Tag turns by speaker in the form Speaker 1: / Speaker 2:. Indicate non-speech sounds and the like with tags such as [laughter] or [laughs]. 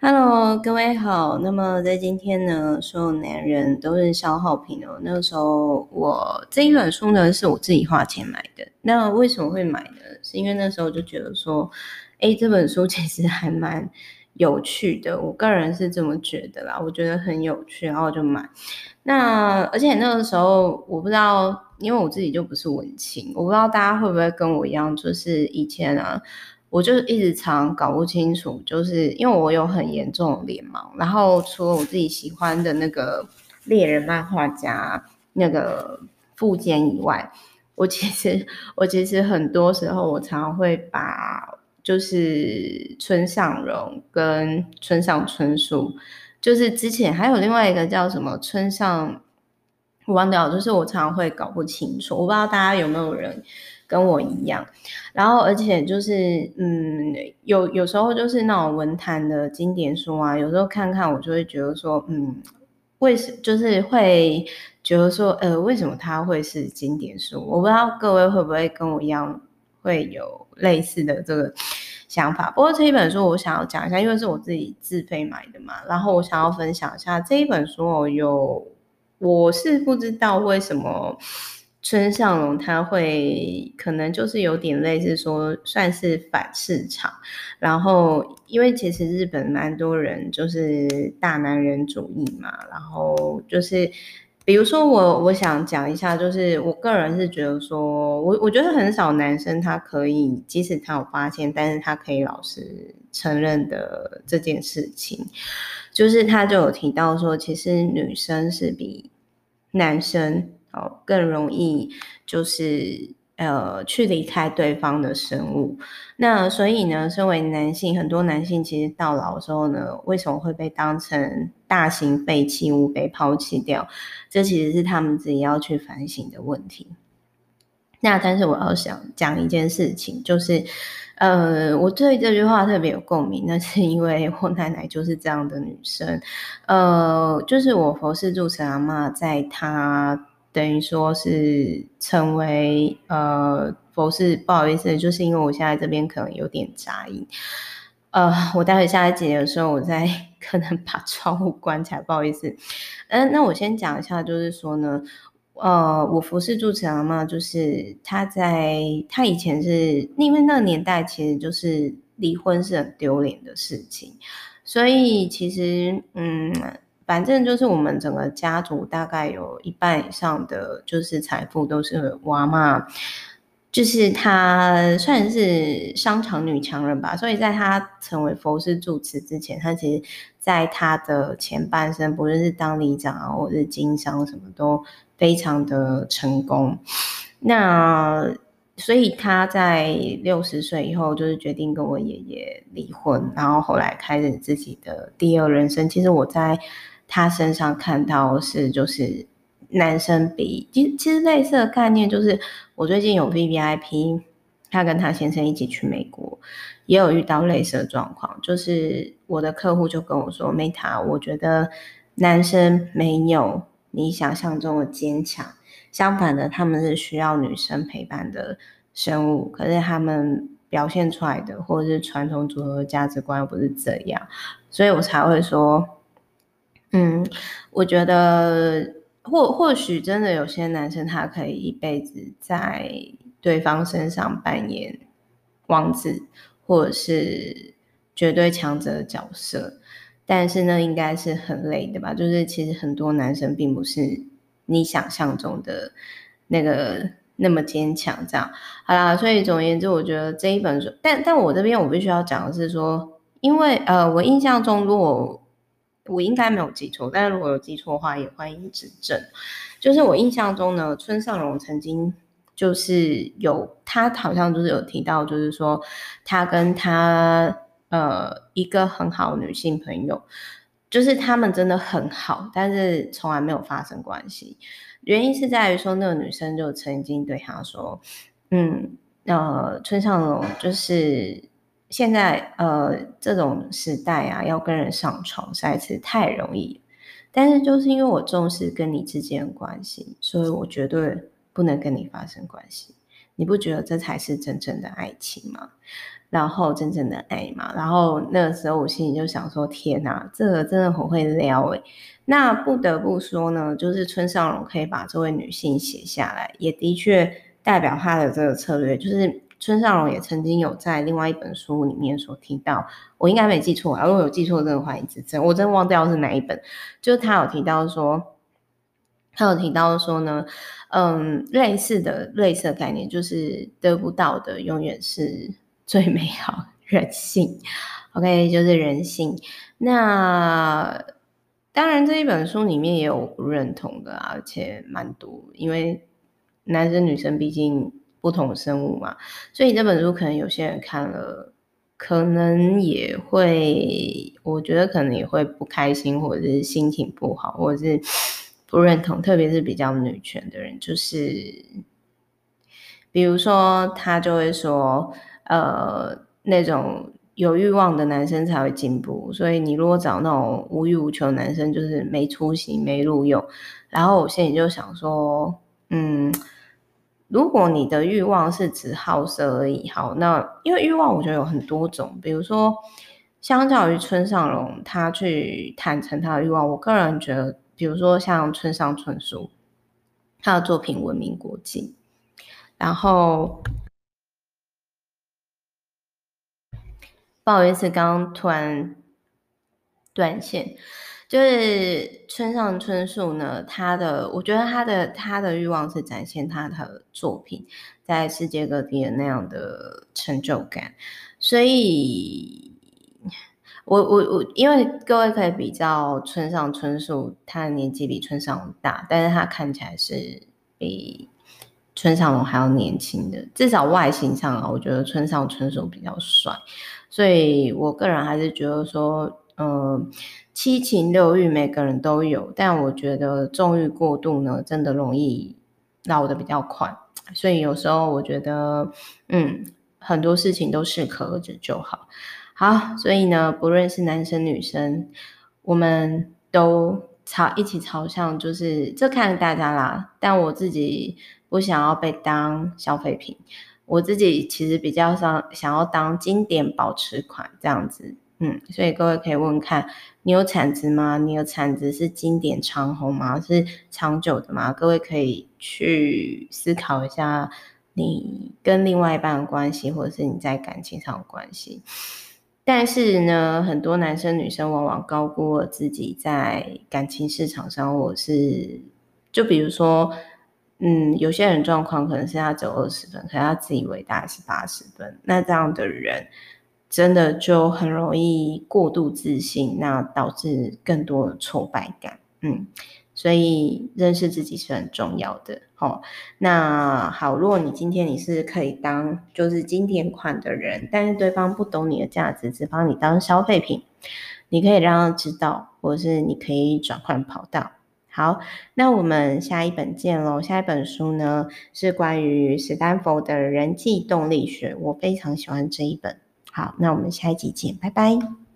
Speaker 1: Hello，各位好。那么在今天呢，所有男人都是消耗品哦。那个时候我这一本书呢，是我自己花钱买的。那为什么会买呢？是因为那时候就觉得说，哎，这本书其实还蛮有趣的。我个人是这么觉得啦，我觉得很有趣，然后就买。那而且那个时候我不知道，因为我自己就不是文青，我不知道大家会不会跟我一样，就是以前啊。我就一直常搞不清楚，就是因为我有很严重的脸盲，然后除了我自己喜欢的那个猎人漫画家那个富坚以外，我其实我其实很多时候我常常会把就是村上荣跟村上春树，就是之前还有另外一个叫什么村上，我忘掉，就是我常常会搞不清楚，我不知道大家有没有人。跟我一样，然后而且就是，嗯，有有时候就是那种文坛的经典书啊，有时候看看我就会觉得说，嗯，为什就是会觉得说，呃，为什么它会是经典书？我不知道各位会不会跟我一样会有类似的这个想法。不过这一本书我想要讲一下，因为是我自己自费买的嘛，然后我想要分享一下这一本书，有我是不知道为什么。村上隆他会可能就是有点类似说算是反市场，然后因为其实日本蛮多人就是大男人主义嘛，然后就是比如说我我想讲一下，就是我个人是觉得说我我觉得很少男生他可以即使他有发现，但是他可以老实承认的这件事情，就是他就有提到说，其实女生是比男生。哦，更容易就是呃去离开对方的生物。那所以呢，身为男性，很多男性其实到老的时候呢，为什么会被当成大型废弃物被抛弃掉？这其实是他们自己要去反省的问题。那但是我要想讲一件事情，就是呃，我对这句话特别有共鸣，那是因为我奶奶就是这样的女生。呃，就是我佛事住持阿妈，在她。等于说是成为呃佛事，不好意思，就是因为我现在这边可能有点杂音，呃，我待会下一节的时候，我再 [laughs] 可能把窗户关起来，不好意思。嗯、那我先讲一下，就是说呢，呃，我服侍住持阿嬷，就是他在他以前是因为那个年代，其实就是离婚是很丢脸的事情，所以其实嗯。反正就是我们整个家族大概有一半以上的就是财富都是我阿嬷，就是她算是商场女强人吧。所以在她成为佛事住持之前，她其实在她的前半生，不论是当里长啊，或者是经商，什么都非常的成功。那所以她在六十岁以后，就是决定跟我爷爷离婚，然后后来开始自己的第二人生。其实我在。他身上看到是就是男生比其实其实类似的概念就是我最近有 VVIP，他跟他先生一起去美国，也有遇到类似的状况，就是我的客户就跟我说，Meta，我觉得男生没有你想象中的坚强，相反的，他们是需要女生陪伴的生物，可是他们表现出来的或者是传统组合的价值观又不是这样，所以我才会说。嗯，我觉得或或许真的有些男生他可以一辈子在对方身上扮演王子或者是绝对强者的角色，但是呢，应该是很累的吧？就是其实很多男生并不是你想象中的那个那么坚强。这样好啦，所以总而言之，我觉得这一本书，但但我这边我必须要讲的是说，因为呃，我印象中如果我应该没有记错，但是如果有记错的话，也欢迎指正。就是我印象中呢，村上隆曾经就是有他好像就是有提到，就是说他跟他呃一个很好的女性朋友，就是他们真的很好，但是从来没有发生关系。原因是在于说，那个女生就曾经对他说：“嗯，呃，村上隆就是。”现在呃，这种时代啊，要跟人上床实在是太容易。但是就是因为我重视跟你之间的关系，所以我绝对不能跟你发生关系。你不觉得这才是真正的爱情吗？然后真正的爱嘛，然后那个时候我心里就想说：天哪，这个真的很会撩诶。那不得不说呢，就是村上隆可以把这位女性写下来，也的确代表他的这个策略。就是村上隆也曾经有在另外一本书里面所提到，我应该没记错啊，如果有记错，真的欢迎指正。我真忘掉是哪一本，就是他有提到说，他有提到说呢，嗯，类似的类似的概念，就是得不到的永远是。最美好人性，OK，就是人性。那当然，这一本书里面也有不认同的，而且蛮多。因为男生女生毕竟不同生物嘛，所以这本书可能有些人看了，可能也会，我觉得可能也会不开心，或者是心情不好，或者是不认同。特别是比较女权的人，就是比如说他就会说。呃，那种有欲望的男生才会进步，所以你如果找那种无欲无求的男生，就是没出息、没路用。然后我心里就想说，嗯，如果你的欲望是指好色而已，好，那因为欲望我觉得有很多种，比如说，相较于村上隆他去坦诚他的欲望，我个人觉得，比如说像村上春树，他的作品闻名国际，然后。不好意思，刚刚突然断线。就是村上春树呢，他的我觉得他的他的欲望是展现他的作品在世界各地的那样的成就感。所以，我我我，因为各位可以比较村上春树，他的年纪比村上隆大，但是他看起来是比村上隆还要年轻的，至少外形上啊，我觉得村上春树比较帅。所以我个人还是觉得说，呃，七情六欲每个人都有，但我觉得纵欲过度呢，真的容易老的比较快。所以有时候我觉得，嗯，很多事情都适可而止就好。好，所以呢，不论是男生女生，我们都朝一起朝向，就是这看大家啦。但我自己不想要被当消费品。我自己其实比较想想要当经典保持款这样子，嗯，所以各位可以问看，你有产值吗？你有产值是经典长红吗？是长久的吗？各位可以去思考一下你跟另外一半的关系，或者是你在感情上的关系。但是呢，很多男生女生往往高估了自己在感情市场上，或是就比如说。嗯，有些人状况可能是他只有二十分，可是他自以为大概是八十分。那这样的人真的就很容易过度自信，那导致更多的挫败感。嗯，所以认识自己是很重要的。哦，那好，如果你今天你是可以当就是经典款的人，但是对方不懂你的价值，只把你当消费品，你可以让他知道，或是你可以转换跑道。好，那我们下一本见喽。下一本书呢，是关于史丹佛的人际动力学，我非常喜欢这一本。好，那我们下一集见，拜拜。